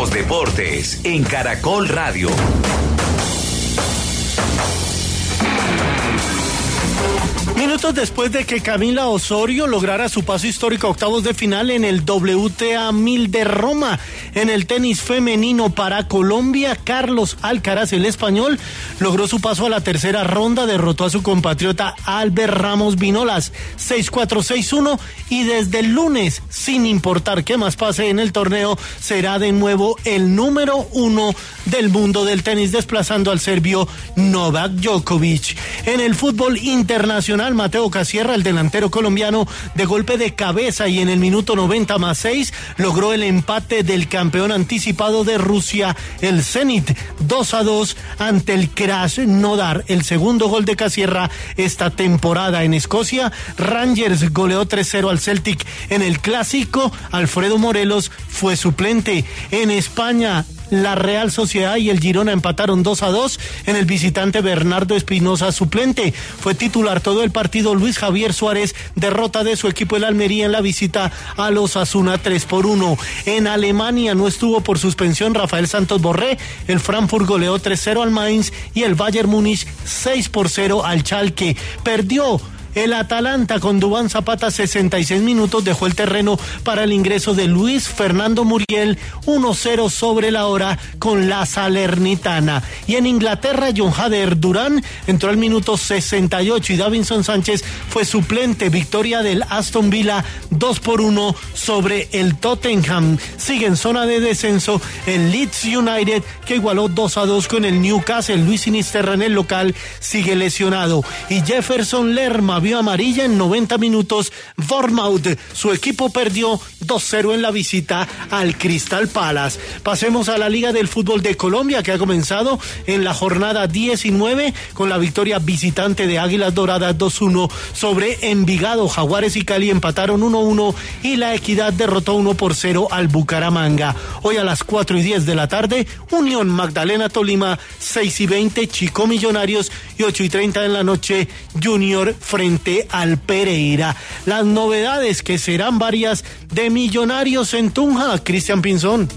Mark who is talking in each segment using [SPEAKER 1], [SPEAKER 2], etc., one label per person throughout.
[SPEAKER 1] Los deportes en Caracol Radio.
[SPEAKER 2] Minutos después de que Camila Osorio lograra su paso histórico a octavos de final en el WTA 1000 de Roma, en el tenis femenino para Colombia, Carlos Alcaraz, el español, logró su paso a la tercera ronda, derrotó a su compatriota Albert Ramos Vinolas 6-4-6-1 y desde el lunes, sin importar qué más pase en el torneo, será de nuevo el número uno del mundo del tenis, desplazando al serbio Novak Djokovic. En el fútbol internacional, Mateo Casierra, el delantero colombiano, de golpe de cabeza y en el minuto 90 más 6 logró el empate del campeón anticipado de Rusia, el Zenit, 2 a 2 ante el Crash Nodar. El segundo gol de Casierra esta temporada en Escocia. Rangers goleó 3-0 al Celtic en el clásico. Alfredo Morelos fue suplente. En España, la Real Sociedad y el Girona empataron 2 a 2 en el visitante Bernardo Espinosa suplente. Fue titular todo el partido Luis Javier Suárez, derrota de su equipo el Almería en la visita a los Asuna 3 por 1. En Alemania no estuvo por suspensión Rafael Santos Borré, el Frankfurt goleó 3-0 al Mainz y el Bayern Múnich 6 por 0 al Chalke. Perdió el Atalanta con Dubán Zapata 66 minutos dejó el terreno para el ingreso de Luis Fernando Muriel 1-0 sobre la hora con la Salernitana. Y en Inglaterra John Hader Durán entró al minuto 68 y Davinson Sánchez fue suplente. Victoria del Aston Villa 2 por 1 sobre el Tottenham. Sigue en zona de descenso el Leeds United que igualó 2 a 2 con el Newcastle. Luis Sinisterra en el local sigue lesionado. Y Jefferson Lerma vio amarilla en 90 minutos. Bournemouth, su equipo perdió 2-0 en la visita al Crystal Palace. Pasemos a la Liga del Fútbol de Colombia que ha comenzado en la jornada 19 con la victoria visitante de Águilas Doradas 2-1 sobre Envigado. Jaguares y Cali empataron 1-1 y la Equidad derrotó 1 por 0 al Bucaramanga. Hoy a las 4 y 10 de la tarde, Unión Magdalena Tolima 6 y 20, Chico Millonarios y 8 y 30 en la noche, Junior frente al Pereira. Las novedades que serán varias de Millonarios en Tunja, Cristian Pinzón.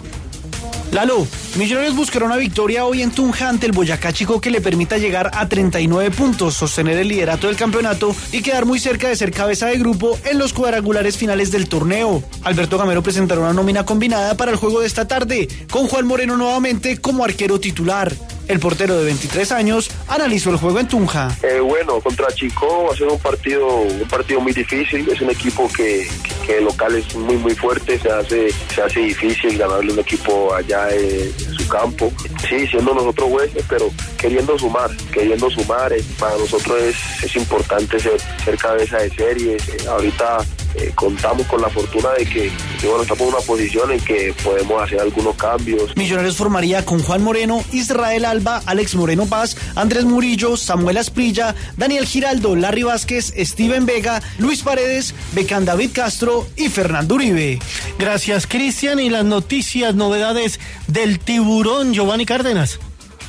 [SPEAKER 3] Lalo, Millonarios buscará una victoria hoy en Tunja ante el Boyacá Chico que le permita llegar a 39 puntos, sostener el liderato del campeonato y quedar muy cerca de ser cabeza de grupo en los cuadrangulares finales del torneo. Alberto Gamero presentará una nómina combinada para el juego de esta tarde, con Juan Moreno nuevamente como arquero titular. El portero de 23 años analizó el juego en Tunja.
[SPEAKER 4] Eh, bueno, contra Chico va a ser un partido, un partido muy difícil. Es un equipo que, que, local es muy muy fuerte. Se hace, se hace difícil ganarle un equipo allá en su campo. Sí, siendo nosotros jueces, pero queriendo sumar, queriendo sumar. Eh, para nosotros es, es importante ser, cabeza de serie. Eh, ahorita eh, contamos con la fortuna de que, que, bueno, estamos en una posición en que podemos hacer algunos cambios.
[SPEAKER 3] Millonarios formaría con Juan Moreno, Israel Alba, Alex Moreno Paz, Andrés Murillo, Samuel Asprilla, Daniel Giraldo, Larry Vázquez, Steven Vega, Luis Paredes, Becán David Castro y Fernando Uribe.
[SPEAKER 2] Gracias, Cristian. Y las noticias, novedades del tiburón, Giovanni Cárdenas.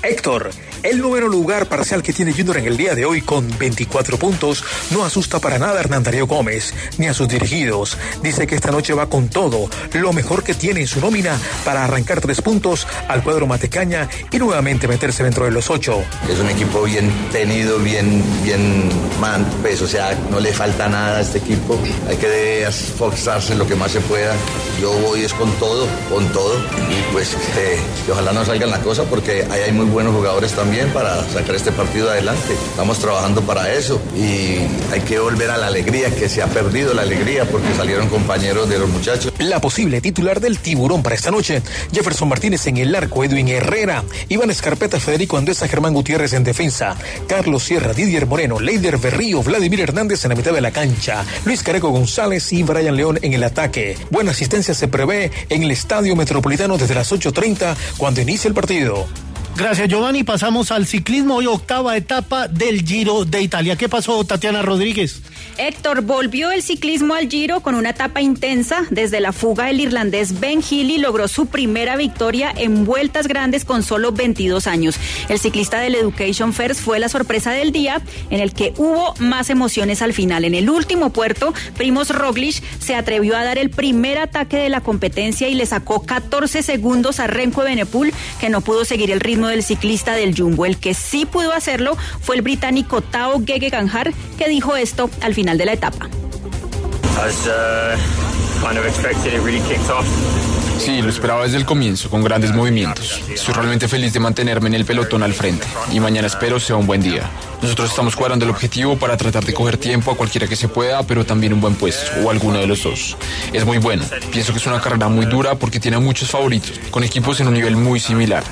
[SPEAKER 5] Héctor, el número lugar parcial que tiene Junior en el día de hoy con 24 puntos no asusta para nada a Hernán Darío Gómez ni a sus dirigidos. Dice que esta noche va con todo, lo mejor que tiene en su nómina para arrancar tres puntos al cuadro Matecaña y nuevamente meterse dentro de los ocho.
[SPEAKER 6] Es un equipo bien tenido, bien, bien man, pues, o sea, no le falta nada a este equipo. Hay que esforzarse lo que más se pueda. Yo voy es con todo, con todo. Y pues que ojalá no salgan la cosa porque ahí hay muy buenos jugadores también para sacar este partido adelante. Estamos trabajando para eso y hay que volver a la alegría, que se ha perdido la alegría porque salieron compañeros de los muchachos.
[SPEAKER 5] La posible titular del tiburón para esta noche, Jefferson Martínez en el arco, Edwin Herrera, Iván Escarpeta, Federico Andesa, Germán Gutiérrez en defensa, Carlos Sierra, Didier Moreno, Leider Berrío, Vladimir Hernández en la mitad de la cancha, Luis Careco González y Brian León en el ataque. Buena asistencia se prevé en el Estadio Metropolitano desde las 8.30 cuando inicie el partido.
[SPEAKER 2] Gracias, Giovanni. Pasamos al ciclismo. Hoy octava etapa del Giro de Italia. ¿Qué pasó, Tatiana Rodríguez?
[SPEAKER 7] Héctor, volvió el ciclismo al Giro con una etapa intensa. Desde la fuga, el irlandés Ben Healy logró su primera victoria en vueltas grandes con solo 22 años. El ciclista del Education First fue la sorpresa del día, en el que hubo más emociones al final. En el último puerto, Primos Roglic se atrevió a dar el primer ataque de la competencia y le sacó 14 segundos a Renko Benepul, que no pudo seguir el ritmo del ciclista del Jumbo. El que sí pudo hacerlo fue el británico Tao Gege Ganjar, que dijo esto al final de la etapa.
[SPEAKER 8] Sí, lo esperaba desde el comienzo, con grandes movimientos. Estoy realmente feliz de mantenerme en el pelotón al frente y mañana espero sea un buen día. Nosotros estamos cuadrando el objetivo para tratar de coger tiempo a cualquiera que se pueda, pero también un buen puesto, o alguno de los dos. Es muy bueno. Pienso que es una carrera muy dura porque tiene muchos favoritos, con equipos en un nivel muy similar.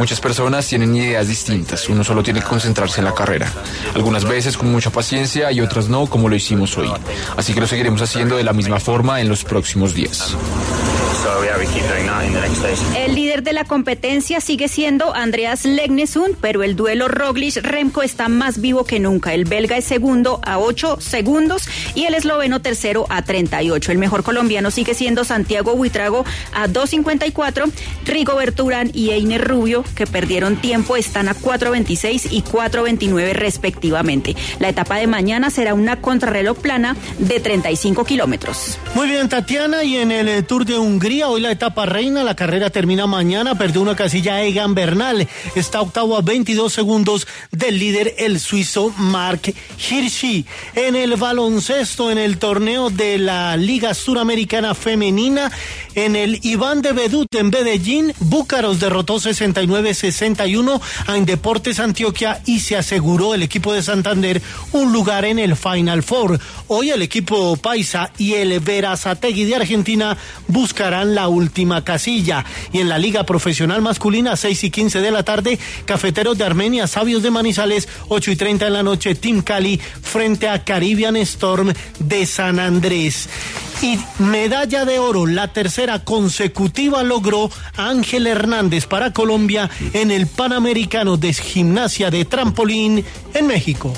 [SPEAKER 8] Muchas personas tienen ideas distintas, uno solo tiene que concentrarse en la carrera. Algunas veces con mucha paciencia y otras no, como lo hicimos hoy. Así que lo seguiremos haciendo de la misma forma en los próximos días.
[SPEAKER 7] El líder de la competencia sigue siendo Andreas Legnesund, pero el duelo Roglic-Remco está más vivo que nunca. El belga es segundo a 8 segundos y el esloveno tercero a 38. El mejor colombiano sigue siendo Santiago Buitrago a 2.54. Rigo Berturán y Einer Rubio, que perdieron tiempo, están a 4.26 y 4.29 respectivamente. La etapa de mañana será una contrarreloj plana de 35 kilómetros.
[SPEAKER 2] Muy bien, Tatiana, y en el eh, Tour de Hungría, hoy la etapa reina, la carrera termina mañana, perdió una casilla Egan Bernal, está octavo a 22 segundos del líder, el suizo Mark Hirschi. En el baloncesto, en el torneo de la Liga Suramericana Femenina, en el Iván de Bedut en Medellín, Búcaros derrotó 69-61 a Indeportes Antioquia y se aseguró el equipo de Santander un lugar en el Final Four. Hoy el equipo Paisa y el Verazategui de Argentina buscarán la última casilla. Y en la Liga Profesional Masculina, 6 y 15 de la tarde, Cafeteros de Armenia, Sabios de Manizales, 8 y 30 de la noche, Team Cali frente a Caribbean Storm de San Andrés. Y medalla de oro, la tercera consecutiva logró Ángel Hernández para Colombia en el Panamericano de Gimnasia de Trampolín en México.